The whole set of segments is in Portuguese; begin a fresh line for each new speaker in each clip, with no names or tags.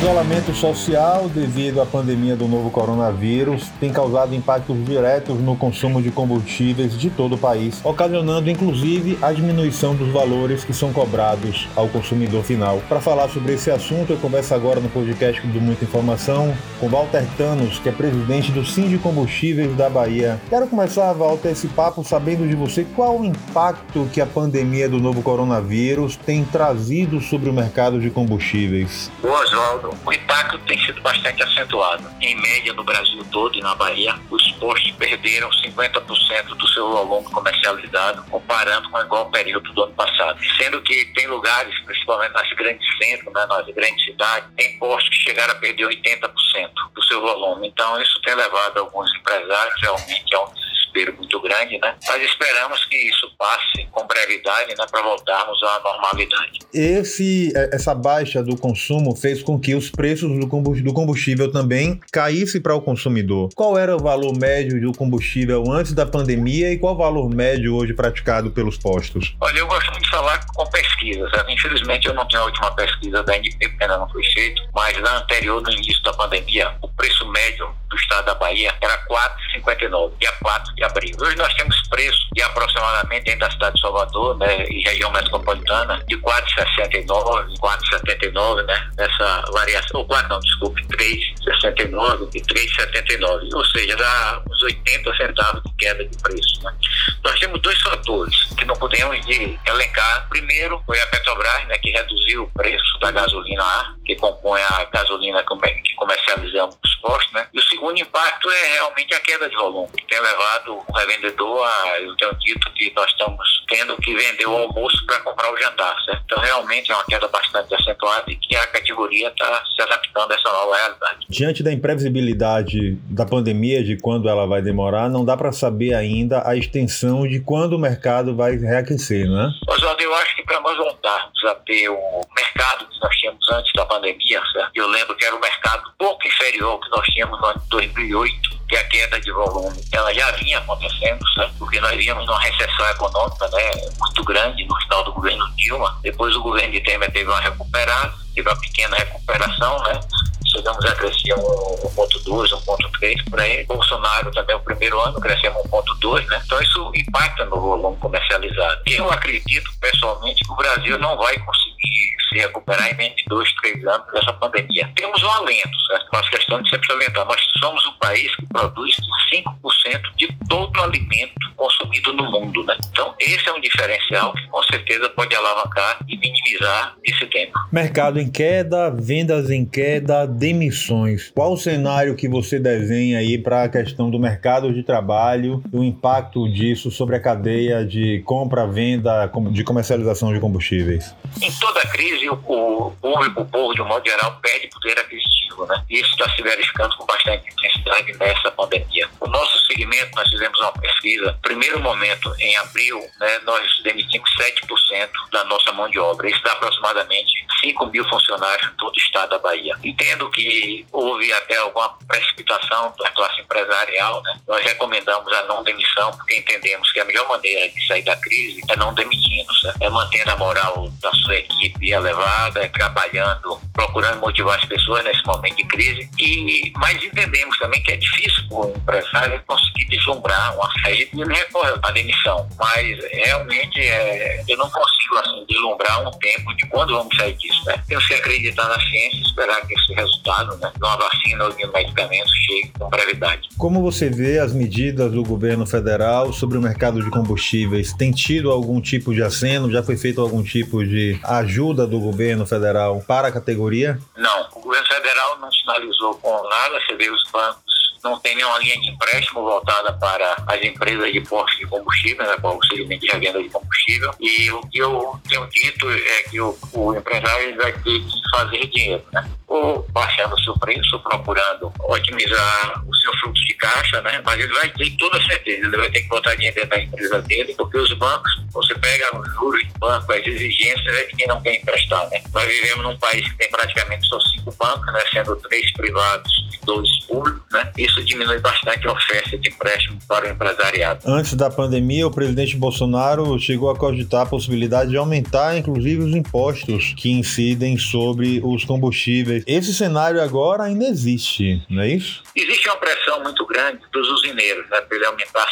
isolamento social devido à pandemia do novo coronavírus tem causado impactos diretos no consumo de combustíveis de todo o país, ocasionando inclusive a diminuição dos valores que são cobrados ao consumidor final. Para falar sobre esse assunto, eu converso agora no podcast do Muita Informação com Walter Tanos, que é presidente do Sim de Combustíveis da Bahia. Quero começar, Walter, esse papo sabendo de você qual o impacto que a pandemia do novo coronavírus tem trazido sobre o mercado de combustíveis.
Boa, Oswaldo o impacto tem sido bastante acentuado. Em média, no Brasil todo e na Bahia, os postos perderam 50% do seu volume comercializado, comparando com o igual período do ano passado. Sendo que tem lugares, principalmente nas grandes centros, né, nas grandes cidades, tem postos que chegaram a perder 80% do seu volume. Então, isso tem levado alguns empresários realmente a um desespero muito grande, né? Mas esperamos que isso passe com brevidade, né, para voltarmos à normalidade.
Esse, é, essa baixa do consumo fez com que os preços do combustível também caíssem para o consumidor. Qual era o valor médio do combustível antes da pandemia e qual o valor médio hoje praticado pelos postos?
Olha, eu gosto muito de falar com pesquisas. Né? Infelizmente, eu não tenho a última pesquisa da NP, porque ainda não foi feito, mas na anterior, no início da pandemia, o preço médio do estado da Bahia era 4,59, dia 4 de abril. Hoje nós temos preço de aproximadamente dentro da cidade de Salvador, né, e região metropolitana, de 4,69, 4,79, né, nessa variação, ou 4 não, desculpe, 3,69 e 3,79, ou seja, dá uns 80 centavos de queda de preço, né. Nós temos dois fatores que não podemos de elencar. Primeiro foi a Petrobras, né, que reduziu o preço da gasolina A, que compõe a gasolina que comercializamos postos, né, e o segundo impacto é realmente a queda de volume, que tem levado o revendedor a, eu tenho dito que nós estamos tendo que vender o almoço para comprar o jantar, certo? Então realmente é uma queda bastante acentuada e que a categoria está se adaptando a essa nova realidade.
Diante da imprevisibilidade da pandemia, de quando ela vai demorar, não dá para saber ainda a extensão de quando o mercado vai reaquecer, né?
Oswaldo, eu acho que para nós voltarmos a ter o mercado que nós tínhamos antes da pandemia, certo? eu lembro que era um mercado pouco inferior ao que nós tínhamos no ano de 2008, que a queda de volume ela já vinha acontecendo, certo? porque nós víamos numa recessão econômica né, muito grande no final do governo Dilma. Depois o governo de Temer teve uma recuperada, teve uma pequena recuperação, né? Chegamos a crescer 1,2, 1,3 por aí. Bolsonaro também, o primeiro ano, crescemos 1,2, né? Então isso impacta no volume comercializado. Eu acredito, pessoalmente, que o Brasil não vai conseguir se recuperar em menos de dois, três anos dessa pandemia. Temos um alento, certo? Faço questão de sempre salientar. Nós somos um país que produz 5% de todo o alimento consumido no mundo, né? Então, esse é um diferencial que com certeza pode alavancar e minimizar esse tempo.
Mercado em queda, vendas em queda, demissões. Qual o cenário que você desenha aí para a questão do mercado de trabalho e o impacto disso sobre a cadeia de compra, venda, de comercialização de combustíveis?
Em toda crise, o público, o povo, de um modo geral, perde poder aquisitivo, né? Isso está se verificando com bastante intensidade nessa pandemia. O nosso segmento, nós fizemos uma pesquisa, primeiro momento, em abril, né, nós demitimos 7% da nossa mão de obra. Isso dá aproximadamente 5 mil funcionários em todo o estado da Bahia. Entendo que houve até alguma precipitação da classe empresarial, né? Nós recomendamos a não demissão, porque entendemos que a melhor maneira de sair da crise é não demitindo, certo? é mantendo a moral da sua equipe elevada, é trabalhando, procurando motivar as pessoas nesse momento de crise. E, mas entendemos também que é difícil para o empresário conseguir deslumbrar uma saída e ele recorre à demissão. Mas realmente é, eu não consigo assim, deslumbrar um tempo de quando vamos sair disso. Né? Temos que acreditar na ciência e esperar que esse resultado né, de uma vacina ou de um medicamento chegue com brevidade.
Como você vê as medidas do governo federal sobre o mercado de combustíveis? Tem tido algum tipo de aceno? Já foi feito algum tipo de ajuda do governo federal para a categoria?
Não, o governo federal não sinalizou com nada, você os bancos não tem nenhuma linha de empréstimo voltada para as empresas de postos de combustível, né, para o segmento de revenda de combustível. E o que eu tenho dito é que o, o empresário vai ter que fazer dinheiro, né? Ou baixando o seu preço, procurando otimizar o seu fluxo de caixa, né? Mas ele vai ter toda certeza, ele vai ter que botar dinheiro dentro da empresa dele, porque os bancos, você pega os juros de banco, as exigências é de quem não quer emprestar, né? Nós vivemos num país que tem praticamente só cinco bancos, né? Sendo três privados e dois públicos, né? Isso diminui bastante a oferta de empréstimo para o empresariado.
Antes da pandemia, o presidente Bolsonaro chegou a cogitar a possibilidade de aumentar, inclusive, os impostos que incidem sobre os combustíveis Esse cenário agora ainda existe, não é isso?
Existe uma pressão muito grande dos usineiros, né, para ele aumentar a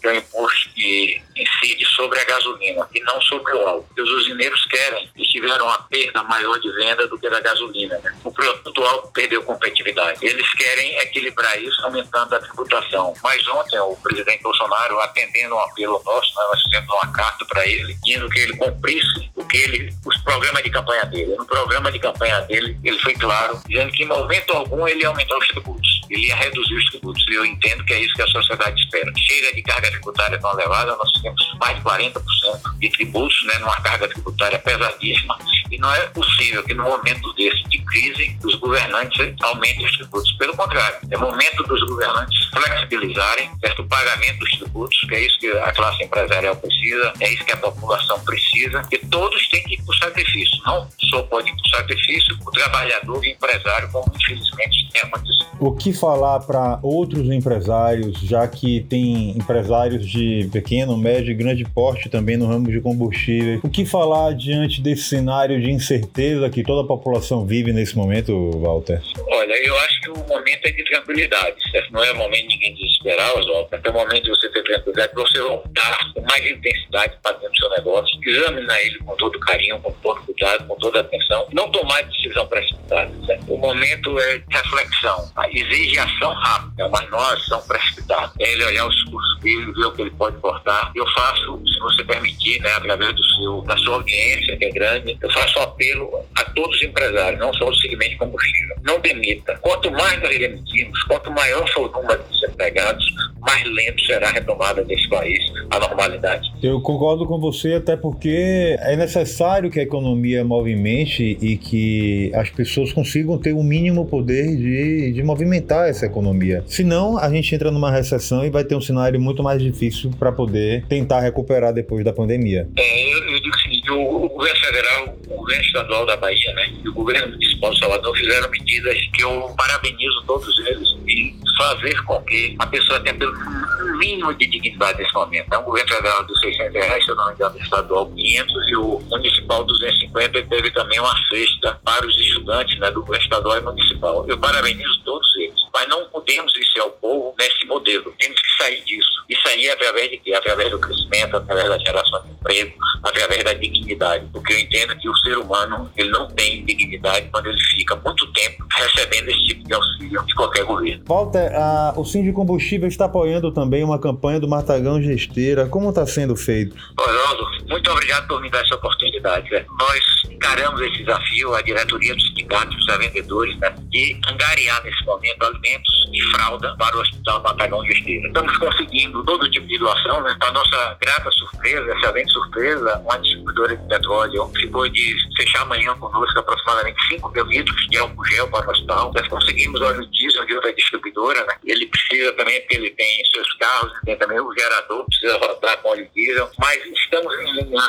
que é o imposto que incide sobre a gasolina e não sobre o álcool. Os usineiros querem, eles tiveram uma perda maior de venda do que da gasolina. Né? O produto álcool perdeu competitividade. Eles querem equilibrar isso aumentando a tributação. Mas ontem o presidente Bolsonaro, atendendo um apelo nosso, né, nós fizemos uma carta para ele, dizendo que ele cumprisse o que ele, os programas de campanha dele. No programa de campanha dele, ele foi claro, dizendo que em momento algum ele ia aumentar os tributos. Ele ia reduzir os tributos. E eu entendo que é isso que a sociedade espera. Chega de carga tributária tão elevada, nós temos mais de 40% de tributos, né, numa carga tributária pesadíssima. E não é possível que no momento desse de crise os governantes aumentem os tributos. Pelo contrário, é momento dos governantes flexibilizarem certo, o pagamento dos tributos, que é isso que a classe empresarial precisa, é isso que a população precisa, e todos têm que ir o sacrifício. Não só pode ir o sacrifício o trabalhador e o empresário, como infelizmente tem acontecido.
O que falar para outros empresários, já que tem empresários de pequeno, médio e grande porte também no ramo de combustíveis? O que falar diante desse cenário de incerteza que toda a população vive nesse momento, Walter?
Olha, eu acho que o momento é de tranquilidade, certo? Não é o momento de ninguém desesperar, Walter. É o momento de você ter tranquilidade, de você voltar com mais intensidade para dentro do seu negócio, examinar ele com todo carinho, com todo cuidado, com toda atenção, não tomar decisão precipitada. Certo? O momento é de reflexão, exige ação rápida, mas não ação precipitada. É ele olhar os cursos dele, ver o que ele pode cortar. Eu faço, se você permitir, né, através do seu, da sua audiência, que é grande, eu faço apelo a todos os empresários, não só o segmento de combustível. Não demita. Quanto mais nós demitimos, quanto maior for o número de desempregados, mais lento será a retomada desse país à normalidade.
Eu concordo com você, até porque é necessário que a economia movimente e que as pessoas consigam ter o mínimo poder de, de movimentar essa economia. Senão, a gente entra numa recessão e vai ter um cenário muito mais difícil para poder tentar recuperar depois da pandemia.
É, eu, eu digo o seguinte: o, o governo federal, o governo estadual da Bahia né, e o governo municipal de Salvador fizeram medidas que eu parabenizo todos eles e fazer com que a pessoa tenha pelo mínimo de dignidade nesse momento. É um governo federal dos 600 reais, se eu não me engano, estadual 500 e o municipal 250 e teve também uma cesta para os estudantes né, do governo estadual e municipal. Eu parabenizo todos eles, mas não podemos iniciar o povo nesse modelo. Temos que sair disso. E sair através de quê? Através do crescimento, através da geração de emprego, através da dignidade. Porque eu entendo que o ser humano ele não tem dignidade quando ele fica muito tempo recebendo esse tipo de auxílio de qualquer governo.
Walter, a, o Sim de Combustível está apoiando também uma campanha do Matagão Gesteira. Como está sendo feito?
Orlando, muito obrigado por me dar essa oportunidade. Nós encaramos esse desafio, a diretoria dos sindicatos, dos vendedores, né? de angariar nesse momento alimentos e fralda para o Hospital Matagão Gesteira. Estamos conseguindo todo tipo de doação, né? Para nossa grata surpresa, excelente surpresa, uma distribuidora de petróleo ficou de fechar amanhã conosco aproximadamente 5 mil litros de álcool gel para o hospital. Nós conseguimos óleo diesel de outra distribuidora, né? Ele precisa também, porque ele tem seus carros, tem também o gerador, precisa rodar com óleo diesel. Mas estamos em linha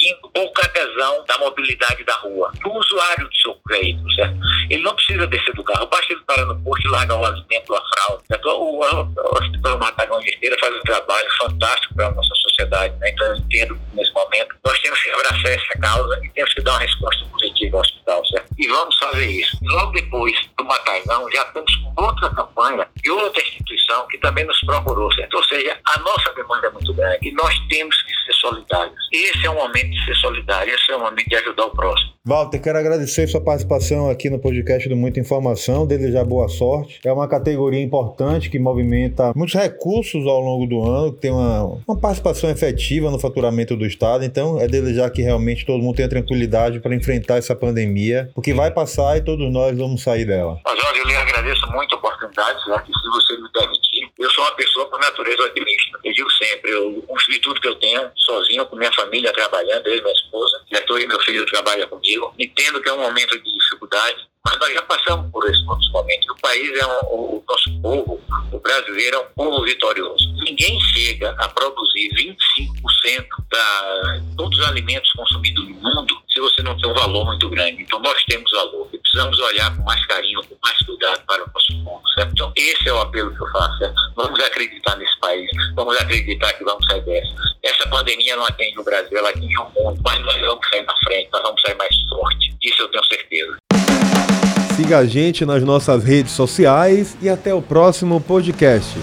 sentindo pouca adesão da mobilidade da rua. O usuário do seu veículo, certo? Ele não precisa descer do carro, basta ele parar no posto e largar o alimento, a fralda. O, o Hospital Matagão de Esteira faz um trabalho fantástico para a nossa sociedade, né? Então eu entendo que nesse momento nós temos que abraçar essa causa e temos que dar uma resposta positiva ao hospital, certo? E vamos fazer isso. Logo depois do Matagão, já estamos com outra campanha e outra instituição que também nos procurou, certo? Ou seja, a nossa demanda é muito grande e nós temos que ser solidários. Esse é o momento de ser solidário, esse é o momento de ajudar o próximo.
Walter, quero agradecer sua participação aqui no podcast do Muita Informação, desejar boa sorte. É uma categoria importante que movimenta muitos recursos ao longo do ano, que tem uma, uma participação efetiva no faturamento do Estado, então é desejar que realmente todo mundo tenha tranquilidade para enfrentar essa pandemia, porque vai passar e todos nós vamos sair dela.
Mas, Jorge, eu lhe agradeço muito a oportunidade, certo? E se você me permitir, eu sou uma pessoa por natureza otimista. Eu digo sempre, eu construí tudo que eu tenho sozinho, com minha família trabalhando, eu e minha esposa. Neto e meu filho trabalham comigo. Entendo que é um momento de dificuldade, mas nós já passamos por esses momentos. O país é um, o nosso povo, o brasileiro é um povo vitorioso. Ninguém chega a produzir 25% da todos os alimentos consumidos no mundo se você não tem um valor muito grande. Então nós temos valor precisamos olhar com mais carinho, com mais cuidado para o nosso povo. Certo? Então esse é o apelo que eu faço. Certo? Vamos acreditar nesse país, vamos acreditar que vamos sair dessa. Essa pandemia não atende o Brasil, ela atinge o mundo, mas nós vamos sair na frente, nós vamos sair mais forte. Isso eu tenho certeza.
Siga a gente nas nossas redes sociais e até o próximo podcast.